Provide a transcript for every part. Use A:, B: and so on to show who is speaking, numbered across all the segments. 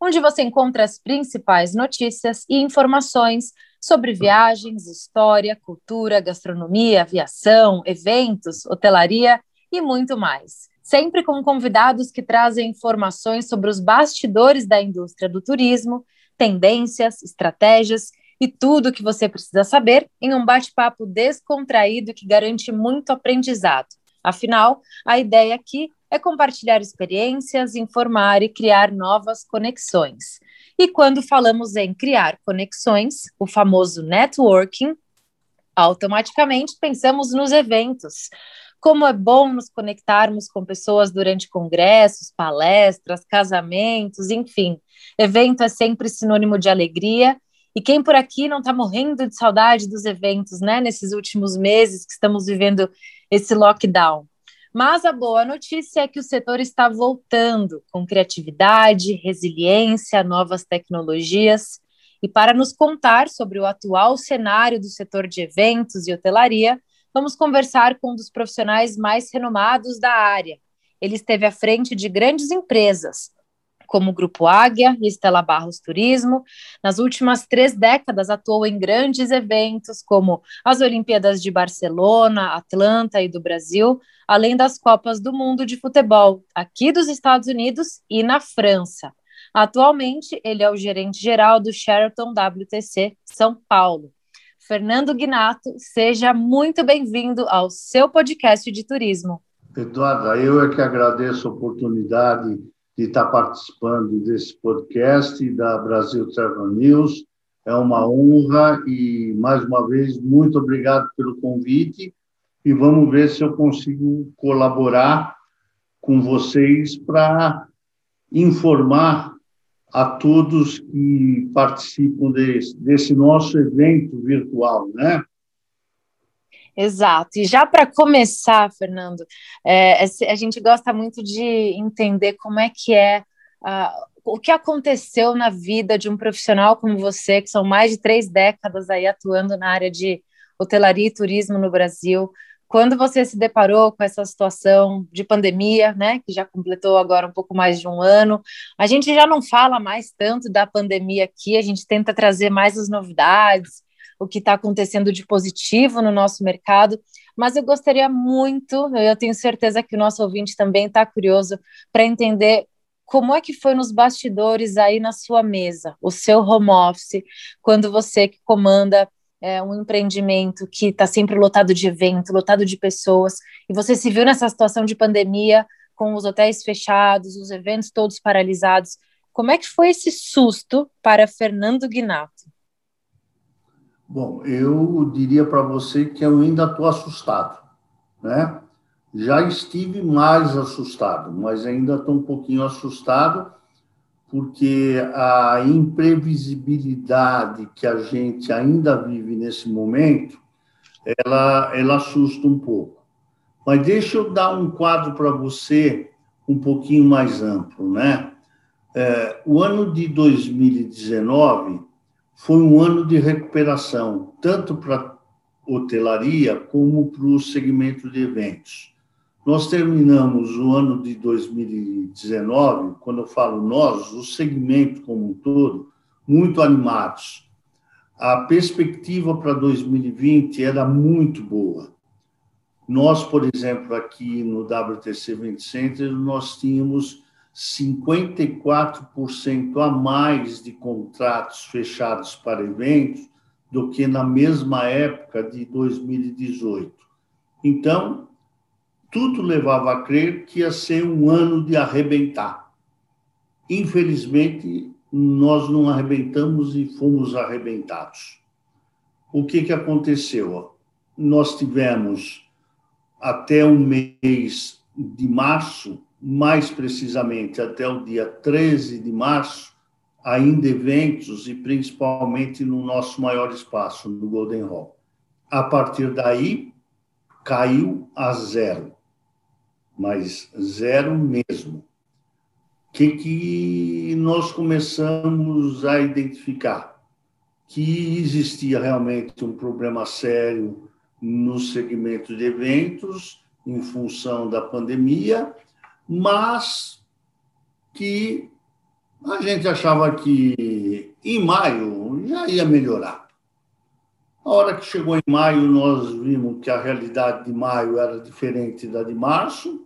A: onde você encontra as principais notícias e informações sobre viagens, história, cultura, gastronomia, aviação, eventos, hotelaria e muito mais. Sempre com convidados que trazem informações sobre os bastidores da indústria do turismo, tendências, estratégias e tudo o que você precisa saber em um bate-papo descontraído que garante muito aprendizado. Afinal, a ideia aqui é compartilhar experiências, informar e criar novas conexões. E quando falamos em criar conexões, o famoso networking, automaticamente pensamos nos eventos. Como é bom nos conectarmos com pessoas durante congressos, palestras, casamentos, enfim. Evento é sempre sinônimo de alegria. E quem por aqui não está morrendo de saudade dos eventos, né? Nesses últimos meses que estamos vivendo esse lockdown. Mas a boa notícia é que o setor está voltando com criatividade, resiliência, novas tecnologias. E para nos contar sobre o atual cenário do setor de eventos e hotelaria, vamos conversar com um dos profissionais mais renomados da área. Ele esteve à frente de grandes empresas, como o Grupo Águia e Estela Barros Turismo. Nas últimas três décadas, atuou em grandes eventos, como as Olimpíadas de Barcelona, Atlanta e do Brasil, além das Copas do Mundo de Futebol, aqui dos Estados Unidos e na França. Atualmente, ele é o gerente geral do Sheraton WTC São Paulo. Fernando Guinato, seja muito bem-vindo ao seu podcast de turismo.
B: Eduardo, eu é que agradeço a oportunidade de estar participando desse podcast da Brasil Travel News. É uma honra e, mais uma vez, muito obrigado pelo convite e vamos ver se eu consigo colaborar com vocês para informar a todos que participam desse, desse nosso evento virtual, né?
A: Exato. E já para começar, Fernando, é, a gente gosta muito de entender como é que é uh, o que aconteceu na vida de um profissional como você, que são mais de três décadas aí atuando na área de hotelaria e turismo no Brasil. Quando você se deparou com essa situação de pandemia, né, que já completou agora um pouco mais de um ano, a gente já não fala mais tanto da pandemia aqui, a gente tenta trazer mais as novidades, o que está acontecendo de positivo no nosso mercado, mas eu gostaria muito, eu tenho certeza que o nosso ouvinte também está curioso para entender como é que foi nos bastidores aí na sua mesa, o seu home office, quando você que comanda é, um empreendimento que está sempre lotado de evento, lotado de pessoas, e você se viu nessa situação de pandemia, com os hotéis fechados, os eventos todos paralisados. Como é que foi esse susto para Fernando Guinato?
B: Bom, eu diria para você que eu ainda estou assustado, né? Já estive mais assustado, mas ainda estou um pouquinho assustado porque a imprevisibilidade que a gente ainda vive nesse momento, ela, ela assusta um pouco. Mas deixa eu dar um quadro para você um pouquinho mais amplo, né? É, o ano de 2019 foi um ano de recuperação, tanto para hotelaria como para o segmento de eventos. Nós terminamos o ano de 2019, quando eu falo nós, o segmento como um todo, muito animados. A perspectiva para 2020 era muito boa. Nós, por exemplo, aqui no WTC Event Center, nós tínhamos 54% a mais de contratos fechados para eventos do que na mesma época de 2018. Então, tudo levava a crer que ia ser um ano de arrebentar. Infelizmente, nós não arrebentamos e fomos arrebentados. O que, que aconteceu? Nós tivemos até o mês de março mais precisamente até o dia 13 de março, ainda eventos e principalmente no nosso maior espaço, no Golden Hall. A partir daí, caiu a zero, mas zero mesmo. O que, que nós começamos a identificar? Que existia realmente um problema sério no segmento de eventos, em função da pandemia, mas que a gente achava que em maio já ia melhorar. A hora que chegou em maio, nós vimos que a realidade de maio era diferente da de março,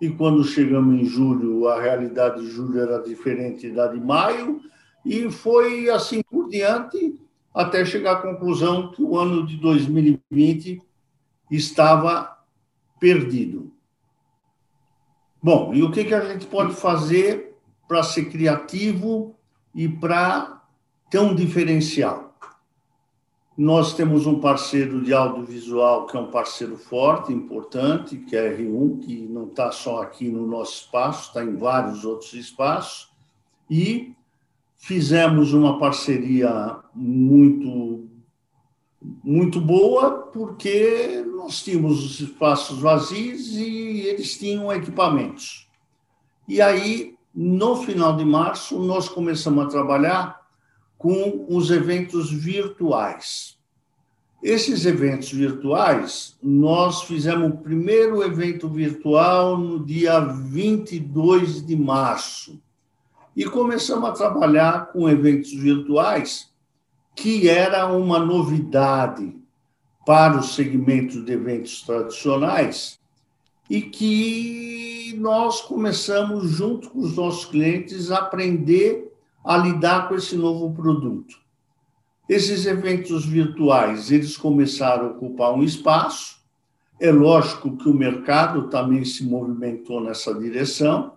B: e quando chegamos em julho, a realidade de julho era diferente da de maio, e foi assim por diante, até chegar à conclusão que o ano de 2020 estava perdido. Bom, e o que, que a gente pode fazer para ser criativo e para ter um diferencial? Nós temos um parceiro de audiovisual que é um parceiro forte, importante, que é a R1, que não está só aqui no nosso espaço, está em vários outros espaços, e fizemos uma parceria muito muito boa, porque nós tínhamos os espaços vazios e eles tinham equipamentos. E aí, no final de março, nós começamos a trabalhar com os eventos virtuais. Esses eventos virtuais, nós fizemos o primeiro evento virtual no dia 22 de março. E começamos a trabalhar com eventos virtuais que era uma novidade para os segmentos de eventos tradicionais e que nós começamos, junto com os nossos clientes, a aprender a lidar com esse novo produto. Esses eventos virtuais, eles começaram a ocupar um espaço. É lógico que o mercado também se movimentou nessa direção.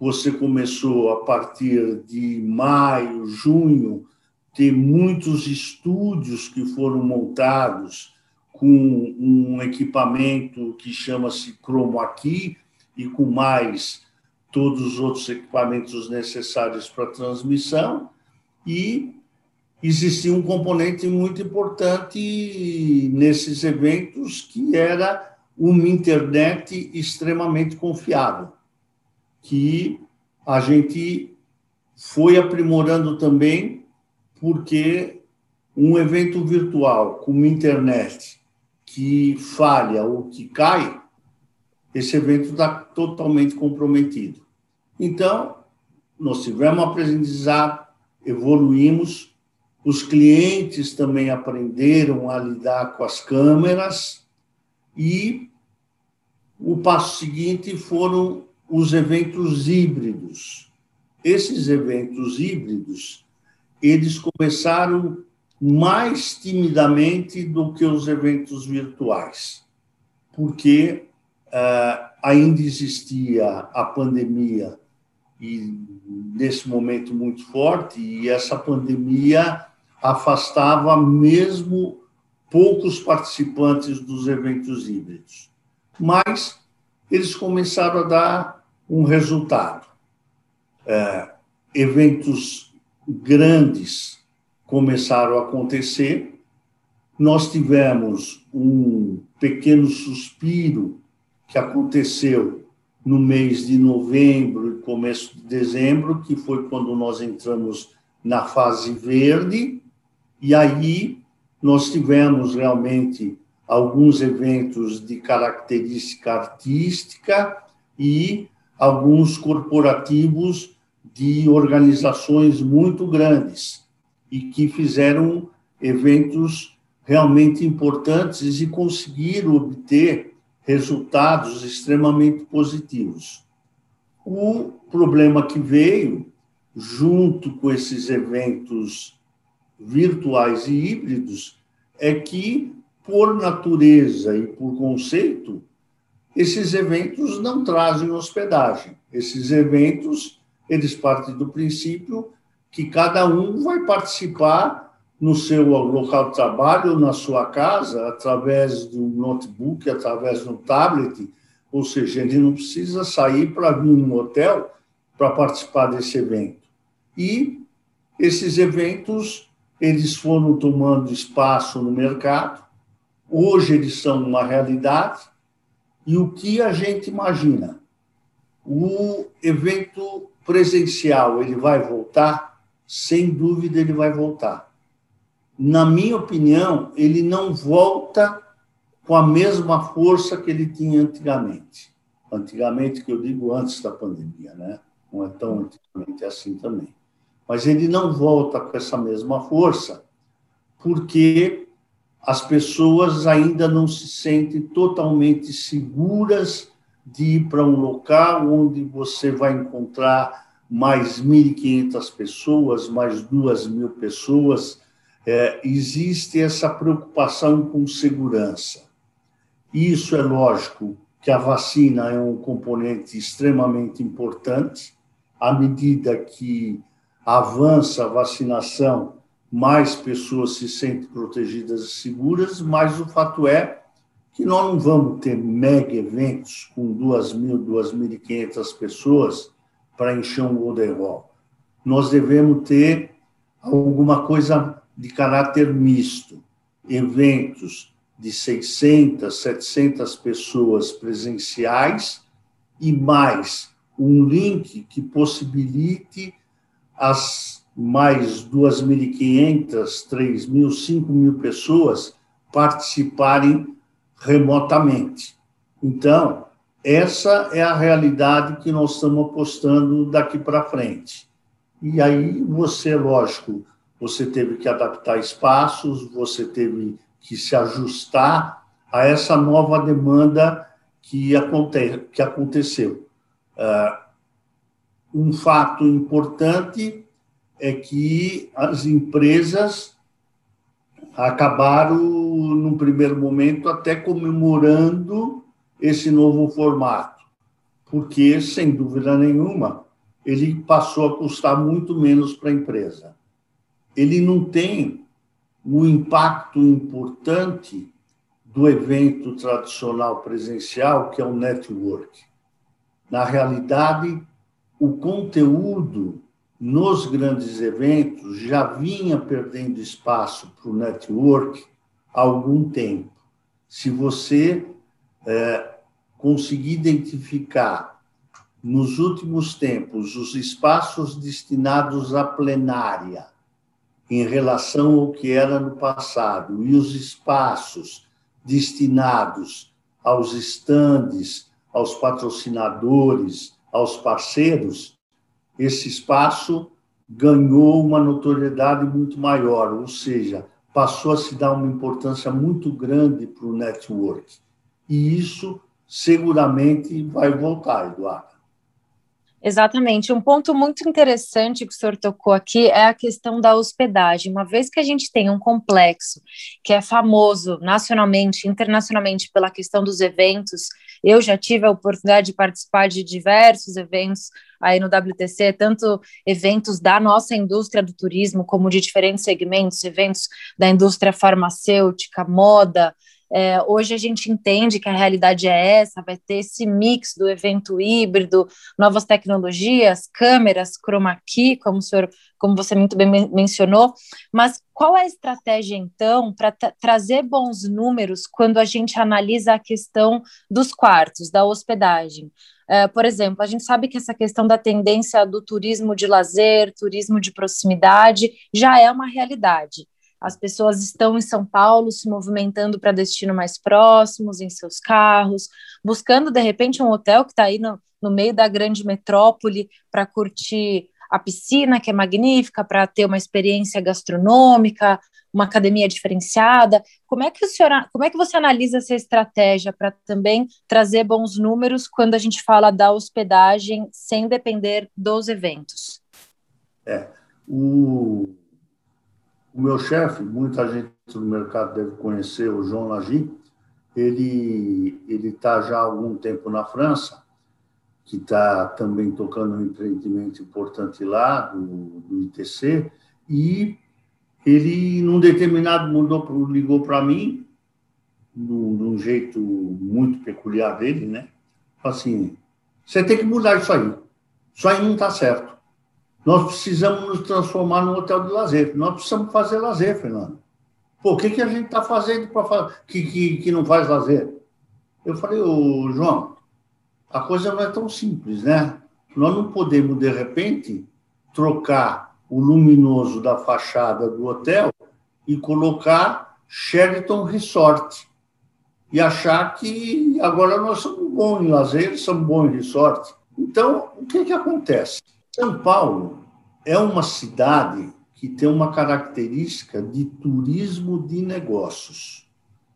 B: Você começou a partir de maio, junho, tem muitos estúdios que foram montados com um equipamento que chama-se Chroma Key e com mais todos os outros equipamentos necessários para transmissão. E existia um componente muito importante nesses eventos que era uma internet extremamente confiável que a gente foi aprimorando também porque um evento virtual com uma internet que falha ou que cai, esse evento está totalmente comprometido. Então, nós tivemos aprendizado, evoluímos, os clientes também aprenderam a lidar com as câmeras e o passo seguinte foram os eventos híbridos. Esses eventos híbridos eles começaram mais timidamente do que os eventos virtuais, porque uh, ainda existia a pandemia e nesse momento muito forte e essa pandemia afastava mesmo poucos participantes dos eventos híbridos, mas eles começaram a dar um resultado. Uh, eventos grandes começaram a acontecer. Nós tivemos um pequeno suspiro que aconteceu no mês de novembro e começo de dezembro, que foi quando nós entramos na fase verde, e aí nós tivemos realmente alguns eventos de característica artística e alguns corporativos de organizações muito grandes e que fizeram eventos realmente importantes e conseguiram obter resultados extremamente positivos. O problema que veio, junto com esses eventos virtuais e híbridos, é que, por natureza e por conceito, esses eventos não trazem hospedagem. Esses eventos eles partem do princípio que cada um vai participar no seu local de trabalho, na sua casa, através do notebook, através do tablet, ou seja, ele não precisa sair para vir num hotel para participar desse evento. E esses eventos eles foram tomando espaço no mercado, hoje eles são uma realidade, e o que a gente imagina? O evento presencial, ele vai voltar? Sem dúvida ele vai voltar. Na minha opinião, ele não volta com a mesma força que ele tinha antigamente. Antigamente, que eu digo antes da pandemia, né? Não é tão antigamente assim também mas ele não volta com essa mesma força, porque as pessoas ainda não se sentem totalmente seguras de ir para um local onde você vai encontrar mais 1.500 pessoas, mais 2.000 pessoas. É, existe essa preocupação com segurança. Isso é lógico que a vacina é um componente extremamente importante, à medida que avança a vacinação, mais pessoas se sentem protegidas e seguras, mas o fato é que nós não vamos ter mega eventos com 2.000, 2.500 pessoas para encher um Golden Nós devemos ter alguma coisa de caráter misto, eventos de 600, 700 pessoas presenciais e mais um link que possibilite as mais 2.500, 3.000, 5.000 pessoas participarem remotamente. Então, essa é a realidade que nós estamos apostando daqui para frente. E aí você, lógico, você teve que adaptar espaços, você teve que se ajustar a essa nova demanda que, aconte que aconteceu. Uh, um fato importante é que as empresas acabaram, num primeiro momento, até comemorando esse novo formato, porque, sem dúvida nenhuma, ele passou a custar muito menos para a empresa. Ele não tem o impacto importante do evento tradicional presencial, que é o network. Na realidade, o conteúdo nos grandes eventos já vinha perdendo espaço para o network algum tempo. Se você é, conseguir identificar nos últimos tempos os espaços destinados à plenária em relação ao que era no passado e os espaços destinados aos estandes, aos patrocinadores, aos parceiros, esse espaço ganhou uma notoriedade muito maior, ou seja, passou a se dar uma importância muito grande para o network. E isso seguramente vai voltar, Eduardo.
A: Exatamente. Um ponto muito interessante que o senhor tocou aqui é a questão da hospedagem. Uma vez que a gente tem um complexo que é famoso nacionalmente, internacionalmente pela questão dos eventos, eu já tive a oportunidade de participar de diversos eventos aí no WTC, tanto eventos da nossa indústria do turismo, como de diferentes segmentos, eventos da indústria farmacêutica, moda, é, hoje a gente entende que a realidade é essa, vai ter esse mix do evento híbrido, novas tecnologias, câmeras, chroma key, como senhor, como você muito bem mencionou, mas qual é a estratégia então para trazer bons números quando a gente analisa a questão dos quartos, da hospedagem? É, por exemplo, a gente sabe que essa questão da tendência do turismo de lazer, turismo de proximidade, já é uma realidade. As pessoas estão em São Paulo se movimentando para destinos mais próximos, em seus carros, buscando de repente um hotel que está aí no, no meio da grande metrópole para curtir a piscina, que é magnífica, para ter uma experiência gastronômica, uma academia diferenciada. Como é que o senhor, como é que você analisa essa estratégia para também trazer bons números quando a gente fala da hospedagem sem depender dos eventos?
B: É, o o meu chefe, muita gente no mercado deve conhecer, o João Lagi, ele ele está já há algum tempo na França, que está também tocando um empreendimento importante lá, do, do ITC, e ele, num determinado momento, ligou para mim, de um jeito muito peculiar dele, né? Assim, você tem que mudar isso aí. Isso aí não está certo. Nós precisamos nos transformar num hotel de lazer. Nós precisamos fazer lazer, Fernando. O que, que a gente está fazendo para que, que, que não faz lazer? Eu falei, ô, João, a coisa não é tão simples, né? Nós não podemos, de repente, trocar o luminoso da fachada do hotel e colocar Sheraton Resort e achar que agora nós somos bons em lazer, somos bons em resort. Então, o que, que acontece? São Paulo é uma cidade que tem uma característica de turismo de negócios.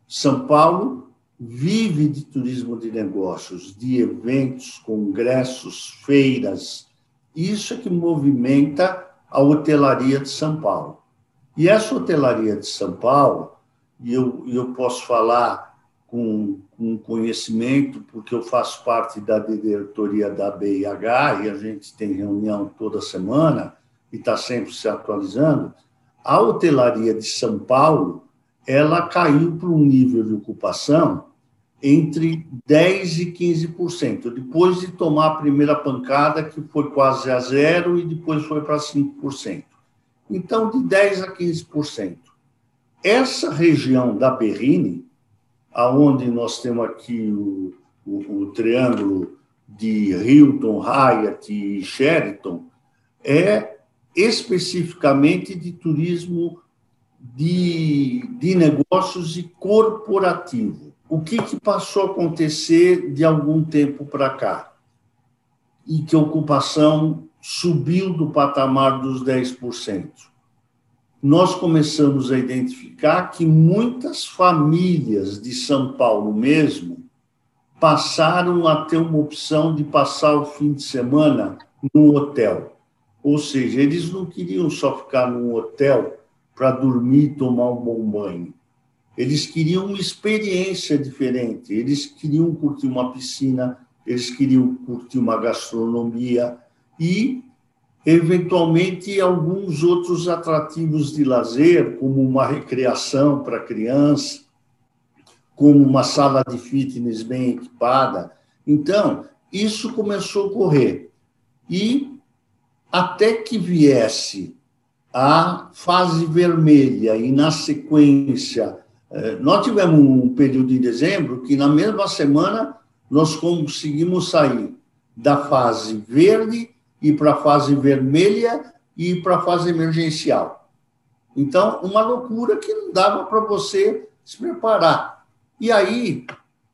B: São Paulo vive de turismo de negócios, de eventos, congressos, feiras. Isso é que movimenta a hotelaria de São Paulo. E essa hotelaria de São Paulo, e eu, eu posso falar com, com conhecimento, porque eu faço parte da diretoria da BIH e a gente tem reunião toda semana e está sempre se atualizando, a hotelaria de São Paulo ela caiu para um nível de ocupação entre 10% e 15%, depois de tomar a primeira pancada, que foi quase a zero, e depois foi para 5%. Então, de 10% a 15%. Essa região da Berrine, aonde nós temos aqui o, o, o triângulo de Hilton, Hyatt e Sheraton, é especificamente de turismo de, de negócios e corporativo. O que, que passou a acontecer de algum tempo para cá? E que a ocupação subiu do patamar dos 10%. Nós começamos a identificar que muitas famílias de São Paulo mesmo passaram a ter uma opção de passar o fim de semana no hotel. Ou seja, eles não queriam só ficar num hotel para dormir e tomar um bom banho. Eles queriam uma experiência diferente, eles queriam curtir uma piscina, eles queriam curtir uma gastronomia e, eventualmente, alguns outros atrativos de lazer, como uma recreação para criança, como uma sala de fitness bem equipada. Então, isso começou a ocorrer. E até que viesse a fase vermelha e, na sequência, eh, nós tivemos um período em dezembro que, na mesma semana, nós conseguimos sair da fase verde e para a fase vermelha e para a fase emergencial. Então, uma loucura que não dava para você se preparar. E aí,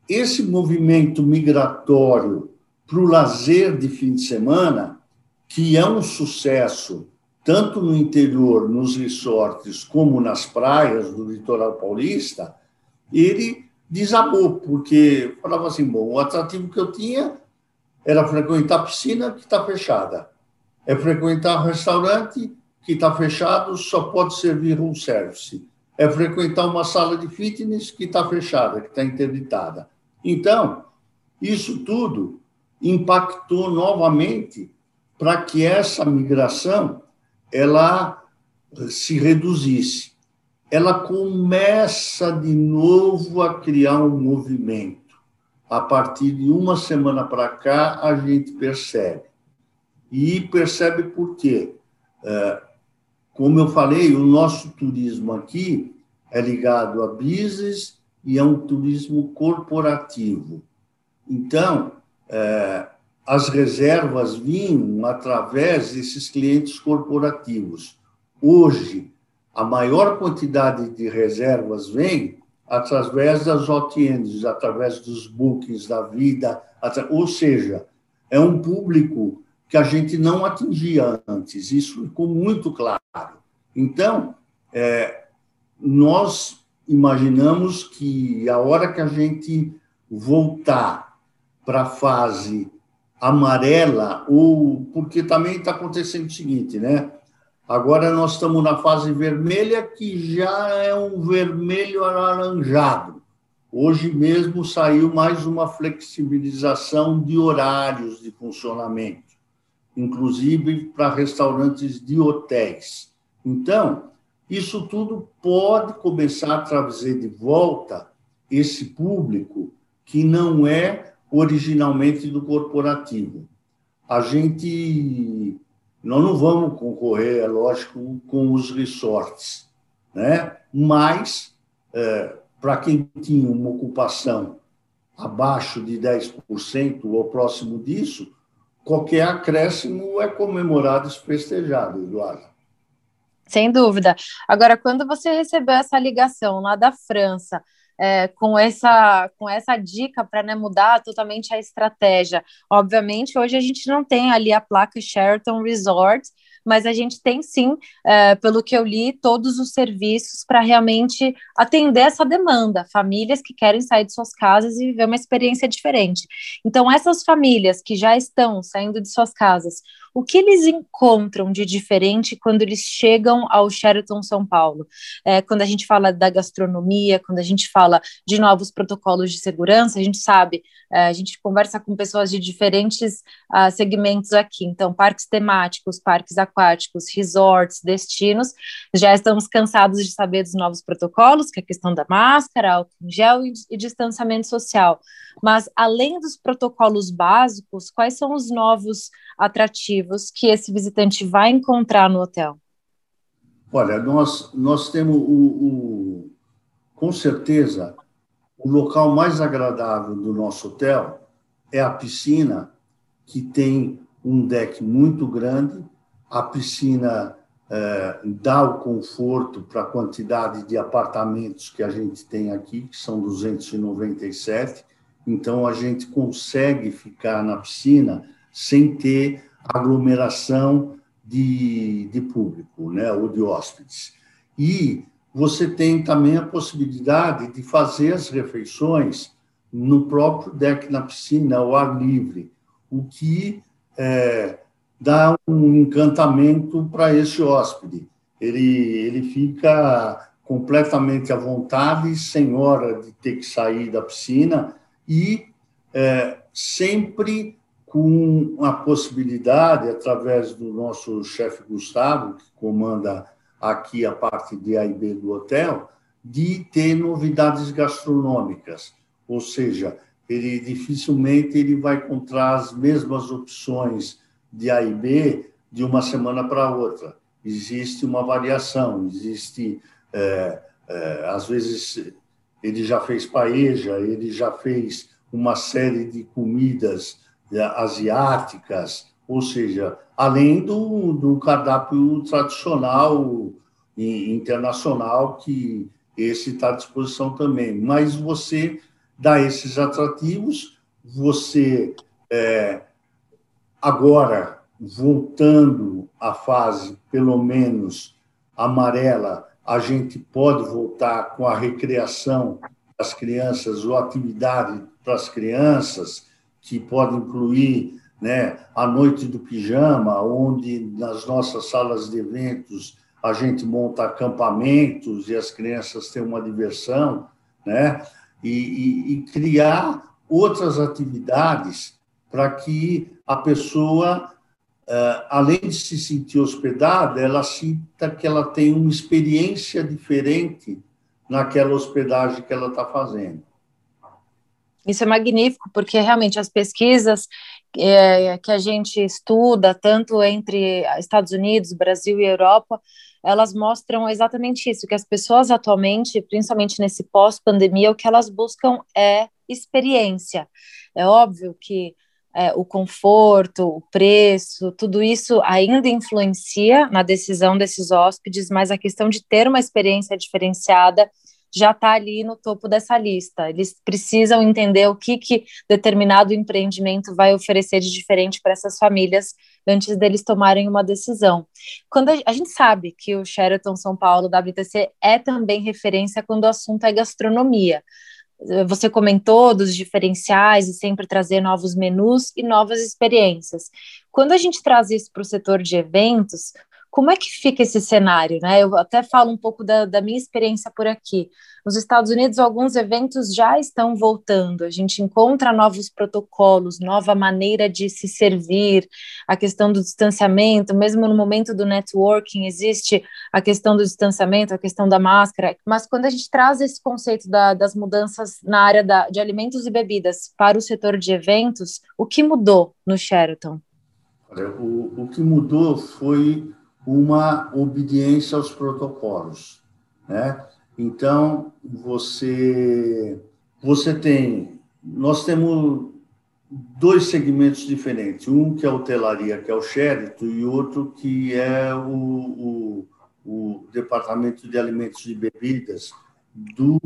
B: esse movimento migratório para o lazer de fim de semana que é um sucesso tanto no interior, nos resorts, como nas praias do litoral paulista, ele desabou, porque falava assim, bom, o atrativo que eu tinha era frequentar a piscina, que está fechada. É frequentar restaurante, que está fechado, só pode servir room service. É frequentar uma sala de fitness, que está fechada, que está interditada. Então, isso tudo impactou novamente para que essa migração ela se reduzisse. Ela começa de novo a criar um movimento. A partir de uma semana para cá, a gente percebe. E percebe por quê? É, como eu falei, o nosso turismo aqui é ligado a business e é um turismo corporativo. Então, é, as reservas vinham através desses clientes corporativos. Hoje, a maior quantidade de reservas vem através das OTNs, através dos bookings da vida, ou seja, é um público que a gente não atingia antes, isso ficou muito claro. Então, é, nós imaginamos que a hora que a gente voltar para a fase amarela, ou porque também está acontecendo o seguinte, né? Agora nós estamos na fase vermelha, que já é um vermelho alaranjado. Hoje mesmo saiu mais uma flexibilização de horários de funcionamento, inclusive para restaurantes de hotéis. Então, isso tudo pode começar a trazer de volta esse público que não é originalmente do corporativo. A gente Nós não vamos concorrer, é lógico, com os resorts, né? mas é, para quem tinha uma ocupação abaixo de 10% ou próximo disso, qualquer acréscimo é comemorado e festejado, Eduardo.
A: Sem dúvida. Agora, quando você recebeu essa ligação lá da França, é, com, essa, com essa dica para né, mudar totalmente a estratégia. Obviamente, hoje a gente não tem ali a placa Sheraton Resort, mas a gente tem sim, é, pelo que eu li, todos os serviços para realmente atender essa demanda, famílias que querem sair de suas casas e viver uma experiência diferente. Então, essas famílias que já estão saindo de suas casas, o que eles encontram de diferente quando eles chegam ao Sheraton São Paulo? É, quando a gente fala da gastronomia, quando a gente fala de novos protocolos de segurança, a gente sabe, é, a gente conversa com pessoas de diferentes uh, segmentos aqui. Então, parques temáticos, parques aquáticos, resorts, destinos, já estamos cansados de saber dos novos protocolos, que é a questão da máscara, álcool em gel e, e distanciamento social. Mas, além dos protocolos básicos, quais são os novos atrativos que esse visitante vai encontrar no hotel?
B: Olha, nós, nós temos o, o, com certeza o local mais agradável do nosso hotel é a piscina, que tem um deck muito grande. A piscina é, dá o conforto para a quantidade de apartamentos que a gente tem aqui, que são 297. Então, a gente consegue ficar na piscina sem ter aglomeração de, de público, né, ou de hóspedes. E você tem também a possibilidade de fazer as refeições no próprio deck na piscina, ao ar livre, o que é, dá um encantamento para esse hóspede. Ele, ele fica completamente à vontade, sem hora de ter que sair da piscina e é, sempre com a possibilidade, através do nosso chefe Gustavo, que comanda aqui a parte de A e B do hotel, de ter novidades gastronômicas, ou seja, ele dificilmente ele vai encontrar as mesmas opções de A e B de uma semana para outra. Existe uma variação, existe, é, é, às vezes, ele já fez paeja, ele já fez uma série de comidas asiáticas, ou seja, além do, do cardápio tradicional internacional, que esse está à disposição também. Mas você dá esses atrativos, você, é, agora, voltando à fase, pelo menos, amarela, a gente pode voltar com a recreação das crianças ou atividade para as crianças, que pode incluir né, a noite do pijama, onde nas nossas salas de eventos a gente monta acampamentos e as crianças têm uma diversão, né? E, e, e criar outras atividades para que a pessoa, eh, além de se sentir hospedada, ela sinta que ela tem uma experiência diferente naquela hospedagem que ela está fazendo.
A: Isso é magnífico, porque realmente as pesquisas é, que a gente estuda, tanto entre Estados Unidos, Brasil e Europa, elas mostram exatamente isso, que as pessoas atualmente, principalmente nesse pós-pandemia, o que elas buscam é experiência. É óbvio que é, o conforto, o preço, tudo isso ainda influencia na decisão desses hóspedes, mas a questão de ter uma experiência diferenciada já está ali no topo dessa lista. Eles precisam entender o que, que determinado empreendimento vai oferecer de diferente para essas famílias antes deles tomarem uma decisão. Quando a, a, gente sabe que o Sheraton São Paulo WTC é também referência quando o assunto é gastronomia. Você comentou dos diferenciais e sempre trazer novos menus e novas experiências. Quando a gente traz isso para o setor de eventos, como é que fica esse cenário? Né? Eu até falo um pouco da, da, minha experiência por aqui. Nos Estados Unidos, alguns eventos já estão voltando, a gente encontra novos protocolos, nova maneira de se servir, a questão do distanciamento, mesmo no momento do networking, existe a questão do distanciamento, a questão da máscara, mas quando a gente traz esse conceito da, das mudanças na área da, de alimentos e bebidas para o setor de eventos, o que mudou no Sheraton?
B: O, o que mudou foi uma obediência aos protocolos, né? Então você você tem nós temos dois segmentos diferentes, um que é a hotelaria, que é o Sheraton, e outro que é o, o, o Departamento de Alimentos e Bebidas do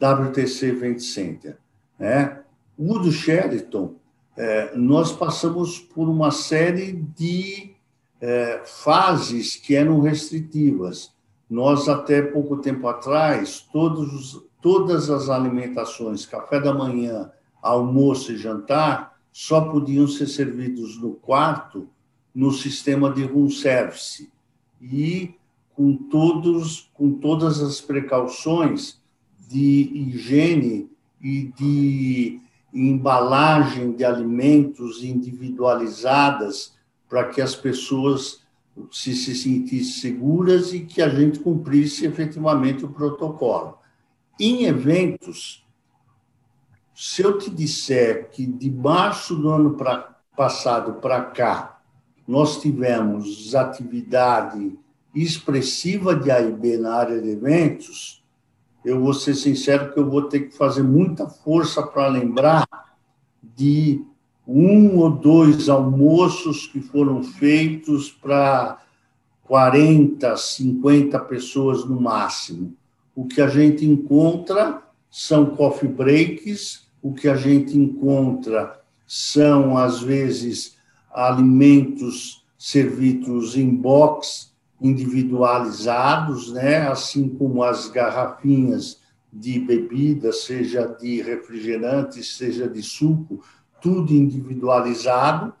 B: WTC Event Center. Né? O do Sheraton, é, nós passamos por uma série de é, fases que eram restritivas. Nós, até pouco tempo atrás, todos, todas as alimentações, café da manhã, almoço e jantar, só podiam ser servidos no quarto no sistema de room service. E com, todos, com todas as precauções de higiene e de embalagem de alimentos individualizadas para que as pessoas se, se sentissem seguras e que a gente cumprisse efetivamente o protocolo. Em eventos, se eu te disser que de março do ano pra, passado para cá, nós tivemos atividade expressiva de AIB na área de eventos, eu vou ser sincero que eu vou ter que fazer muita força para lembrar de um ou dois almoços que foram feitos para 40, 50 pessoas no máximo. O que a gente encontra são coffee breaks, o que a gente encontra são, às vezes, alimentos servidos em box individualizados, né? assim como as garrafinhas de bebida, seja de refrigerante, seja de suco, tudo individualizado,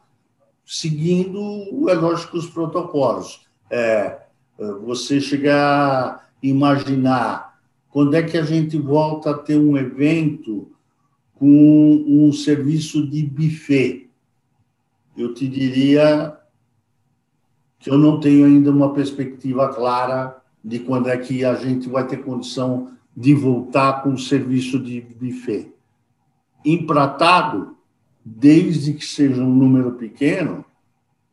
B: seguindo, é lógico, os protocolos. É, você chegar a imaginar quando é que a gente volta a ter um evento com um serviço de buffet. Eu te diria que eu não tenho ainda uma perspectiva clara de quando é que a gente vai ter condição de voltar com o serviço de buffet. Empratado, desde que seja um número pequeno,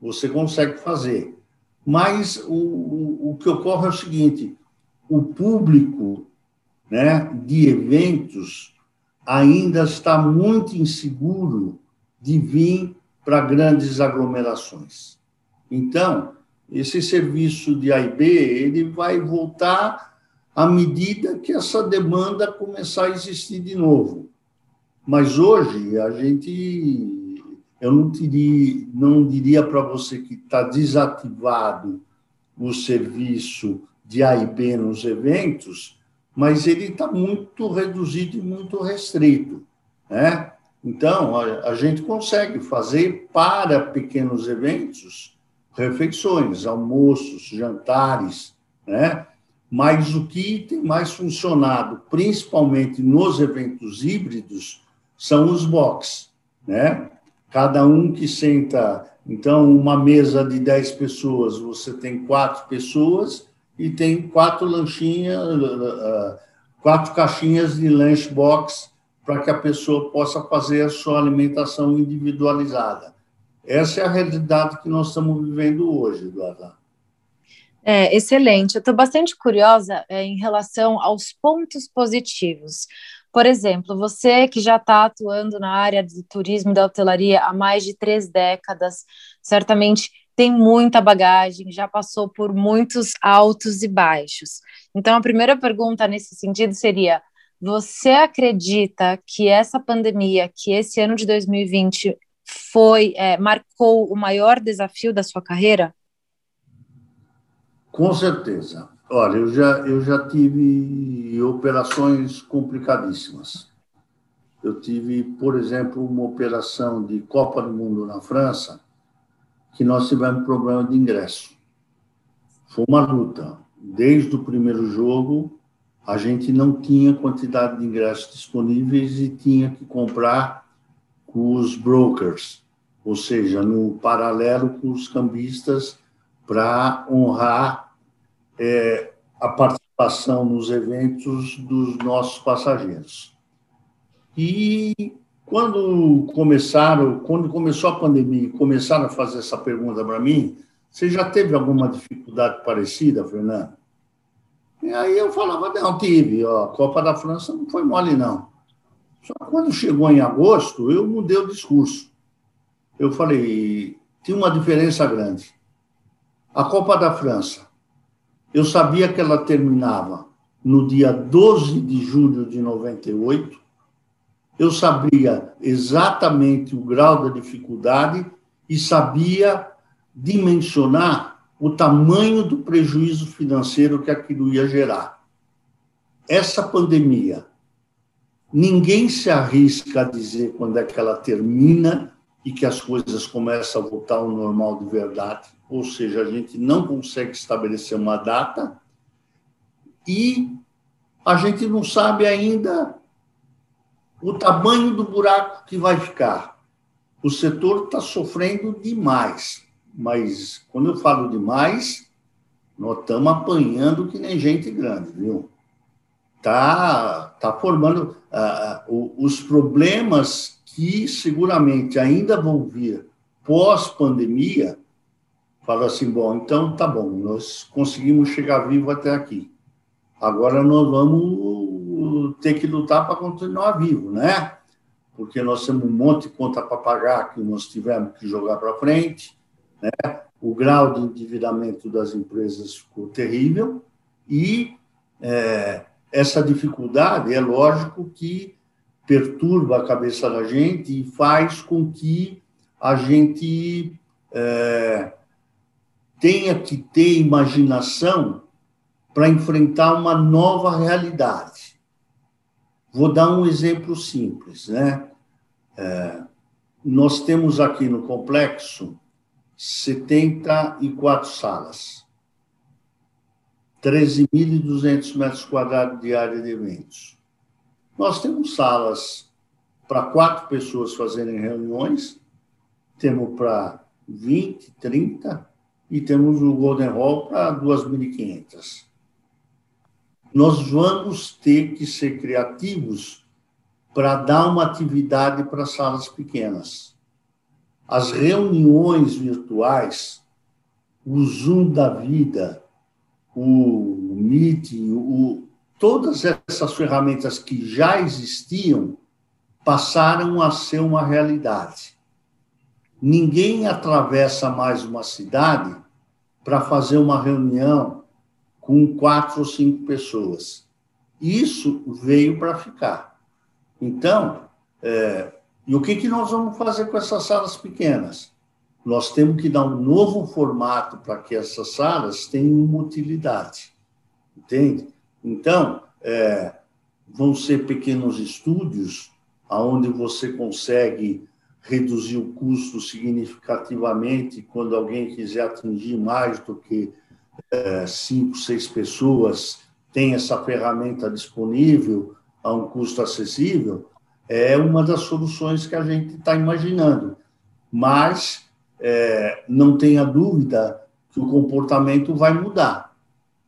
B: você consegue fazer. Mas o, o, que ocorre é o seguinte: o público né, de eventos ainda está muito inseguro de vir para grandes aglomerações. Então, esse serviço de AIB ele vai voltar à medida que essa demanda começar a existir de novo. Mas hoje a gente, eu não diria, não diria para você que está desativado o serviço de A e B nos eventos, mas ele está muito reduzido e muito restrito, né? Então a, a gente consegue fazer para pequenos eventos refeições, almoços, jantares, né? Mas o que tem mais funcionado, principalmente nos eventos híbridos, são os box, né? Cada um que senta, então, uma mesa de 10 pessoas, você tem quatro pessoas e tem quatro lanchinhas, quatro caixinhas de lunch box para que a pessoa possa fazer a sua alimentação individualizada. Essa é a realidade que nós estamos vivendo hoje, Eduardo.
A: É, excelente. Eu estou bastante curiosa é, em relação aos pontos positivos. Por exemplo, você que já está atuando na área do turismo e da hotelaria há mais de três décadas, certamente tem muita bagagem, já passou por muitos altos e baixos. Então, a primeira pergunta nesse sentido seria: você acredita que essa pandemia, que esse ano de 2020 foi é, marcou o maior desafio da sua carreira?
B: Com certeza. Olha, eu já, eu já tive operações complicadíssimas. Eu tive, por exemplo, uma operação de Copa do Mundo na França, que nós tivemos problema de ingresso. Foi uma luta. Desde o primeiro jogo, a gente não tinha quantidade de ingressos disponíveis e tinha que comprar com os brokers, ou seja, no paralelo com os cambistas, para honrar é, a participação nos eventos dos nossos passageiros. E quando começaram, quando começou a pandemia e começaram a fazer essa pergunta para mim, você já teve alguma dificuldade parecida, Fernando? E aí eu falava, não, tive, ó, a Copa da França não foi mole, não. Só que quando chegou em agosto, eu mudei o discurso. Eu falei, tinha uma diferença grande. A Copa da França, eu sabia que ela terminava no dia 12 de julho de 98, eu sabia exatamente o grau da dificuldade e sabia dimensionar o tamanho do prejuízo financeiro que aquilo ia gerar. Essa pandemia, ninguém se arrisca a dizer quando é que ela termina e que as coisas começam a voltar ao normal de verdade, ou seja, a gente não consegue estabelecer uma data e a gente não sabe ainda o tamanho do buraco que vai ficar. O setor está sofrendo demais, mas quando eu falo demais, nós estamos apanhando que nem gente grande, viu? Tá, tá formando uh, os problemas que seguramente ainda vão vir pós-pandemia. Fala assim, bom, então tá bom, nós conseguimos chegar vivo até aqui. Agora nós vamos ter que lutar para continuar vivo, né? Porque nós temos um monte de conta para pagar que nós tivemos que jogar para frente, né? O grau de endividamento das empresas ficou terrível e é, essa dificuldade é lógico que perturba a cabeça da gente e faz com que a gente é, tenha que ter imaginação para enfrentar uma nova realidade. Vou dar um exemplo simples, né? É, nós temos aqui no complexo 74 salas, 13.200 metros quadrados de área de eventos. Nós temos salas para quatro pessoas fazerem reuniões, temos para 20, 30 e temos o Golden Hall para 2.500 nós vamos ter que ser criativos para dar uma atividade para salas pequenas. As reuniões virtuais, o Zoom da vida, o Meet, o, todas essas ferramentas que já existiam passaram a ser uma realidade. Ninguém atravessa mais uma cidade para fazer uma reunião com quatro ou cinco pessoas. Isso veio para ficar. Então, é, e o que, que nós vamos fazer com essas salas pequenas? Nós temos que dar um novo formato para que essas salas tenham uma utilidade. Entende? Então, é, vão ser pequenos estúdios onde você consegue reduzir o custo significativamente quando alguém quiser atingir mais do que é, cinco, seis pessoas têm essa ferramenta disponível a um custo acessível, é uma das soluções que a gente está imaginando. Mas é, não tenha dúvida que o comportamento vai mudar.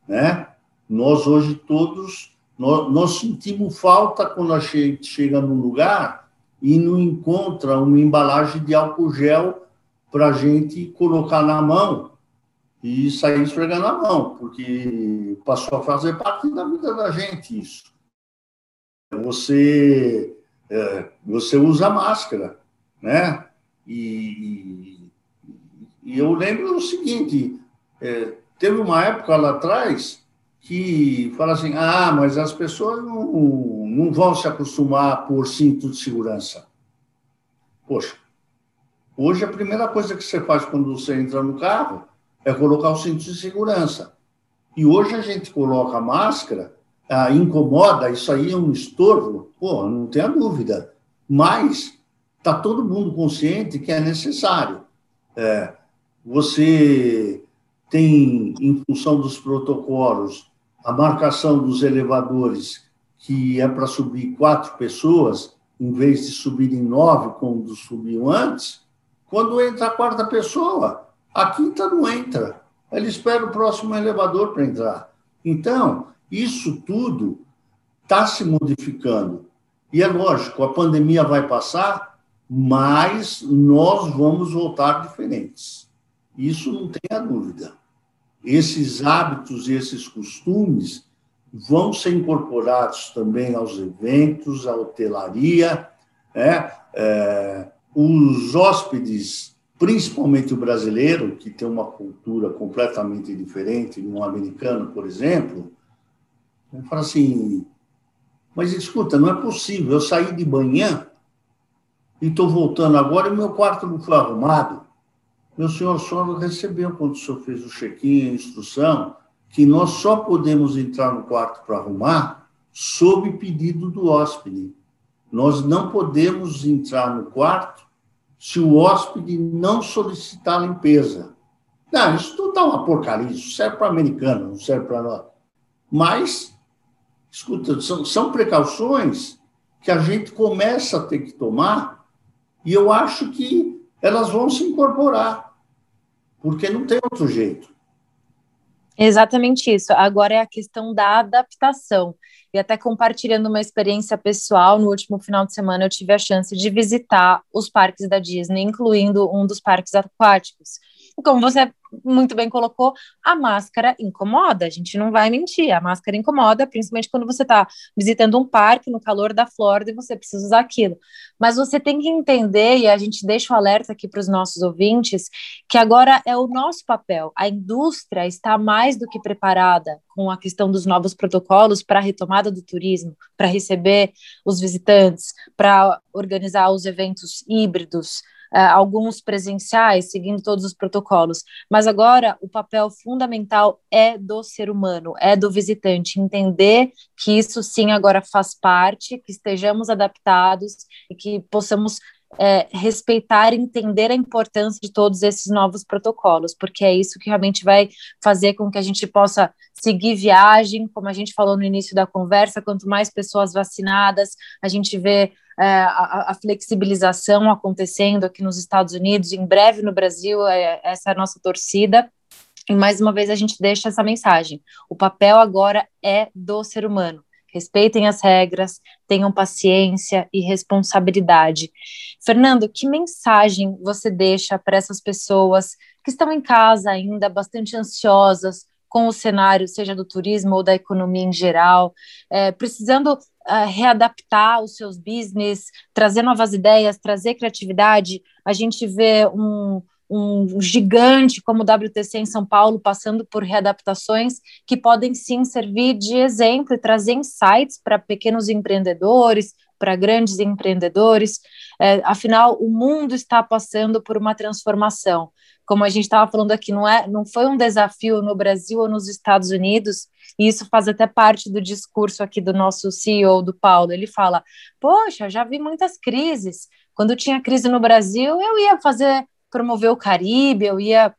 B: Né? Nós hoje todos, nós, nós sentimos falta quando a gente chega num lugar e não encontra uma embalagem de álcool gel para a gente colocar na mão e sair esfregando a mão, porque passou a fazer parte da vida da gente isso. Você, é, você usa máscara, né? E, e, eu lembro o seguinte, é, teve uma época lá atrás que fala assim, ah, mas as pessoas não, não vão se acostumar por cinto de segurança. Poxa, hoje a primeira coisa que você faz quando você entra no carro é colocar o cinto de segurança. E hoje a gente coloca a máscara, ah, incomoda, isso aí é um estorvo, pô, não tenha dúvida. Mas está todo mundo consciente que é necessário. É, você tem, em função dos protocolos, a marcação dos elevadores, que é para subir quatro pessoas, em vez de subirem nove, como subiam antes, quando entra a quarta pessoa, a quinta não entra. Ele espera o próximo elevador para entrar. Então, isso tudo está se modificando. E é lógico, a pandemia vai passar, mas nós vamos voltar diferentes. Isso não tenha dúvida. Esses hábitos e esses costumes vão ser incorporados também aos eventos, à hotelaria. Né? É, os hóspedes, principalmente o brasileiro, que tem uma cultura completamente diferente de um americano, por exemplo, fala assim: mas escuta, não é possível, eu saí de manhã e estou voltando agora e meu quarto não foi arrumado. Meu senhor só recebeu, quando o senhor fez o check-in, a instrução, que nós só podemos entrar no quarto para arrumar sob pedido do hóspede. Nós não podemos entrar no quarto se o hóspede não solicitar limpeza. Não, isso tudo está uma porcaria, isso serve para americano, não serve para nós. Mas, escuta, são, são precauções que a gente começa a ter que tomar e eu acho que elas vão se incorporar, porque não tem outro jeito.
A: Exatamente isso. Agora é a questão da adaptação. E até compartilhando uma experiência pessoal, no último final de semana eu tive a chance de visitar os parques da Disney, incluindo um dos parques aquáticos. Como você muito bem colocou, a máscara incomoda, a gente não vai mentir, a máscara incomoda, principalmente quando você está visitando um parque no calor da Flórida e você precisa usar aquilo. Mas você tem que entender, e a gente deixa o alerta aqui para os nossos ouvintes, que agora é o nosso papel. A indústria está mais do que preparada com a questão dos novos protocolos para a retomada do turismo, para receber os visitantes, para organizar os eventos híbridos alguns presenciais, seguindo todos os protocolos, mas agora o papel fundamental é do ser humano, é do visitante, entender que isso sim agora faz parte, que estejamos adaptados e que possamos é, respeitar e entender a importância de todos esses novos protocolos, porque é isso que realmente vai fazer com que a gente possa seguir viagem, como a gente falou no início da conversa, quanto mais pessoas vacinadas, a gente vê é, a, a, flexibilização acontecendo aqui nos Estados Unidos, em breve no Brasil, é, essa é a nossa torcida. E mais uma vez a gente deixa essa mensagem: o papel agora é do ser humano respeitem as regras, tenham paciência e responsabilidade. Fernando, que mensagem você deixa para essas pessoas que estão em casa ainda bastante ansiosas com o cenário, seja do turismo ou da economia em geral, é, precisando uh, readaptar os seus business, trazer novas ideias, trazer criatividade? A gente vê um, um gigante como o WTC em São Paulo, passando por readaptações que podem sim servir de exemplo e trazer insights para pequenos empreendedores, para grandes empreendedores. É, afinal, o mundo está passando por uma transformação. Como a gente estava falando aqui, não, é, não foi um desafio no Brasil ou nos Estados Unidos, e isso faz até parte do discurso aqui do nosso CEO, do Paulo. Ele fala: Poxa, já vi muitas crises. Quando tinha crise no Brasil, eu ia fazer promover o Caribe, eu ia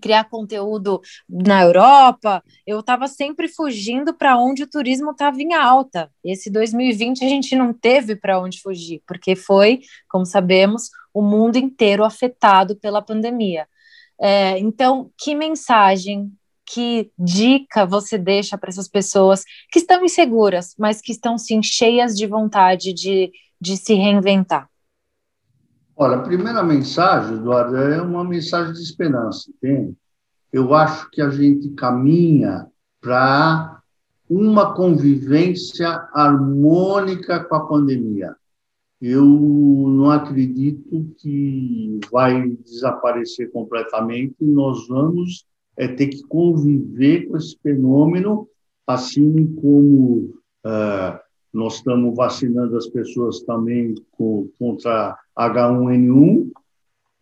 A: criar conteúdo na Europa, eu estava sempre fugindo para onde o turismo estava em alta. Esse 2020 a gente não teve para onde fugir, porque foi, como sabemos, o mundo inteiro afetado pela pandemia. É, então, que mensagem, que dica você deixa para essas pessoas que estão inseguras, mas que estão sim cheias de vontade de, de se reinventar?
B: Olha, a primeira mensagem, Eduardo, é uma mensagem de esperança, entende? Eu acho que a gente caminha para uma convivência harmônica com a pandemia. Eu não acredito que vai desaparecer completamente, nós vamos é, ter que conviver com esse fenômeno, assim como uh, nós estamos vacinando as pessoas também com, contra H1N1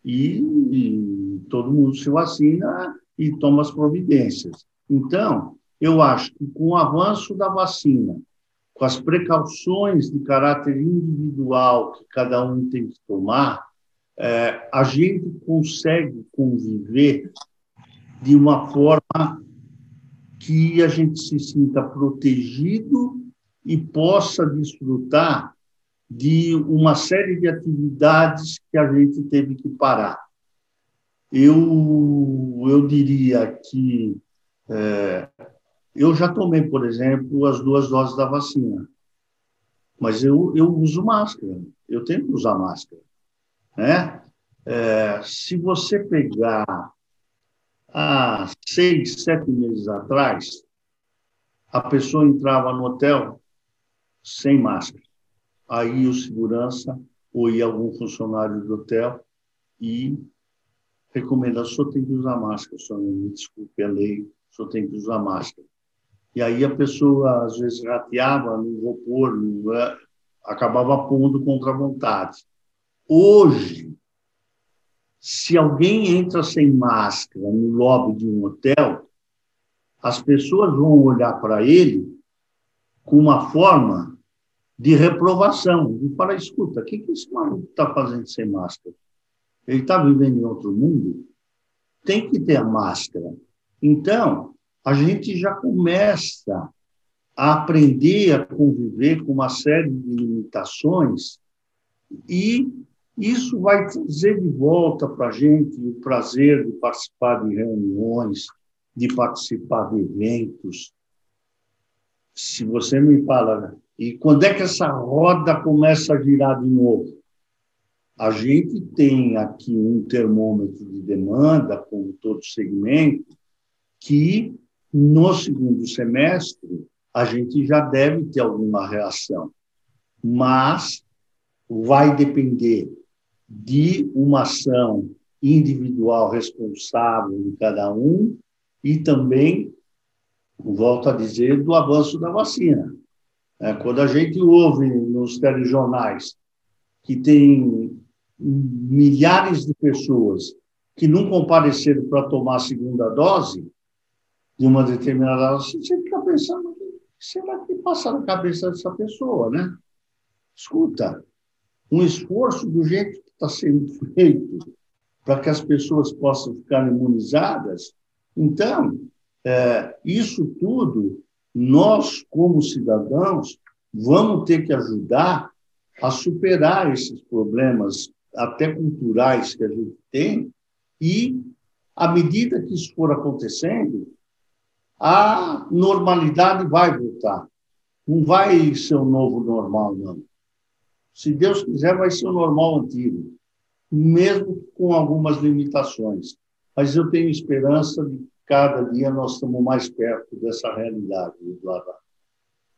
B: e, todo mundo se vacina e toma as providências. Então, eu acho que com o avanço da vacina, com as precauções de caráter individual que cada um tem que tomar, é, a gente consegue conviver de uma forma que a gente se sinta protegido e possa desfrutar de uma série de atividades que a gente teve que parar. Eu, eu diria que é, eu já tomei, por exemplo, as duas doses da vacina. mas eu, eu uso máscara, eu tenho que usar máscara. Né? É, se você pegar há seis, sete meses atrás, a pessoa entrava no hotel sem máscara. Aí o segurança ou algum funcionário do hotel e recomenda, senhor tem que usar máscara, senhor, me desculpe, é lei, senhor tem que usar máscara. E aí a pessoa, às vezes, rateava, não vou pôr, não, é, acabava pondo contra a vontade. Hoje, se alguém entra sem máscara no lobby de um hotel, as pessoas vão olhar para ele com uma forma de reprovação, de falar, escuta, o que, que esse maluco está fazendo sem máscara? Ele está vivendo em outro mundo? Tem que ter a máscara. Então, a gente já começa a aprender a conviver com uma série de limitações e isso vai trazer de volta para a gente o prazer de participar de reuniões, de participar de eventos. Se você me fala, e quando é que essa roda começa a girar de novo? A gente tem aqui um termômetro de demanda, como todo segmento, que no segundo semestre a gente já deve ter alguma reação, mas vai depender de uma ação individual responsável de cada um e também, volto a dizer, do avanço da vacina. É, quando a gente ouve nos telejornais que tem milhares de pessoas que não compareceram para tomar a segunda dose de uma determinada dose, você fica pensando, será que passa na cabeça dessa pessoa, né? Escuta, um esforço do jeito que está sendo feito para que as pessoas possam ficar imunizadas. Então, é, isso tudo, nós, como cidadãos, vamos ter que ajudar a superar esses problemas até culturais que a gente tem, e, à medida que isso for acontecendo, a normalidade vai voltar. Não vai ser um novo normal, não. Se Deus quiser, vai ser o normal antigo, mesmo com algumas limitações. Mas eu tenho esperança de cada dia nós estamos mais perto dessa realidade, Eduardo.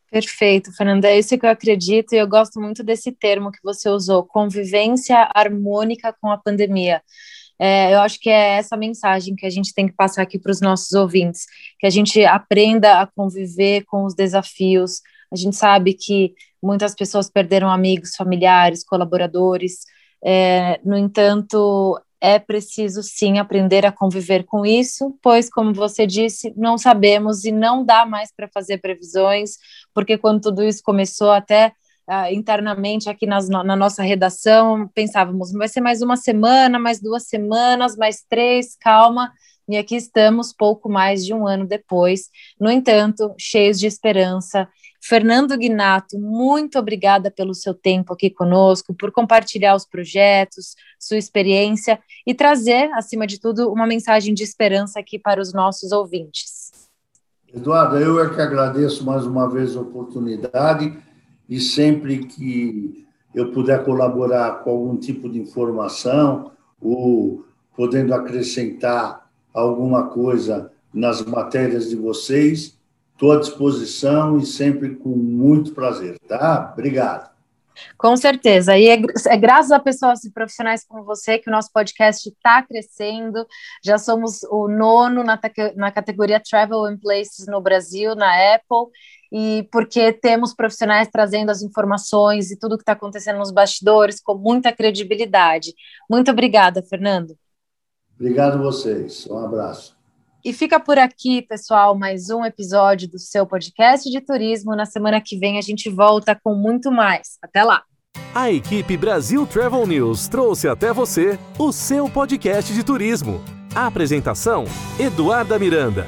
A: Perfeito, Fernanda. É isso que eu acredito e eu gosto muito desse termo que você usou, convivência harmônica com a pandemia. É, eu acho que é essa mensagem que a gente tem que passar aqui para os nossos ouvintes, que a gente aprenda a conviver com os desafios. A gente sabe que muitas pessoas perderam amigos, familiares, colaboradores. É, no entanto, é preciso sim aprender a conviver com isso, pois, como você disse, não sabemos e não dá mais para fazer previsões, porque quando tudo isso começou, até uh, internamente aqui nas, na nossa redação, pensávamos, vai ser mais uma semana, mais duas semanas, mais três, calma. E aqui estamos, pouco mais de um ano depois, no entanto, cheios de esperança Fernando Guinato, muito obrigada pelo seu tempo aqui conosco, por compartilhar os projetos, sua experiência e trazer, acima de tudo, uma mensagem de esperança aqui para os nossos ouvintes.
B: Eduardo, eu é que agradeço mais uma vez a oportunidade e sempre que eu puder colaborar com algum tipo de informação ou podendo acrescentar alguma coisa nas matérias de vocês, Estou à disposição e sempre com muito prazer, tá? Obrigado.
A: Com certeza. E é, é, graças a pessoas e profissionais como você que o nosso podcast está crescendo. Já somos o nono na, na categoria Travel and Places no Brasil, na Apple, e porque temos profissionais trazendo as informações e tudo que está acontecendo nos bastidores com muita credibilidade. Muito obrigada, Fernando.
B: Obrigado a vocês. Um abraço.
A: E fica por aqui, pessoal, mais um episódio do seu podcast de turismo. Na semana que vem a gente volta com muito mais. Até lá!
C: A equipe Brasil Travel News trouxe até você o seu podcast de turismo. A apresentação: Eduarda Miranda.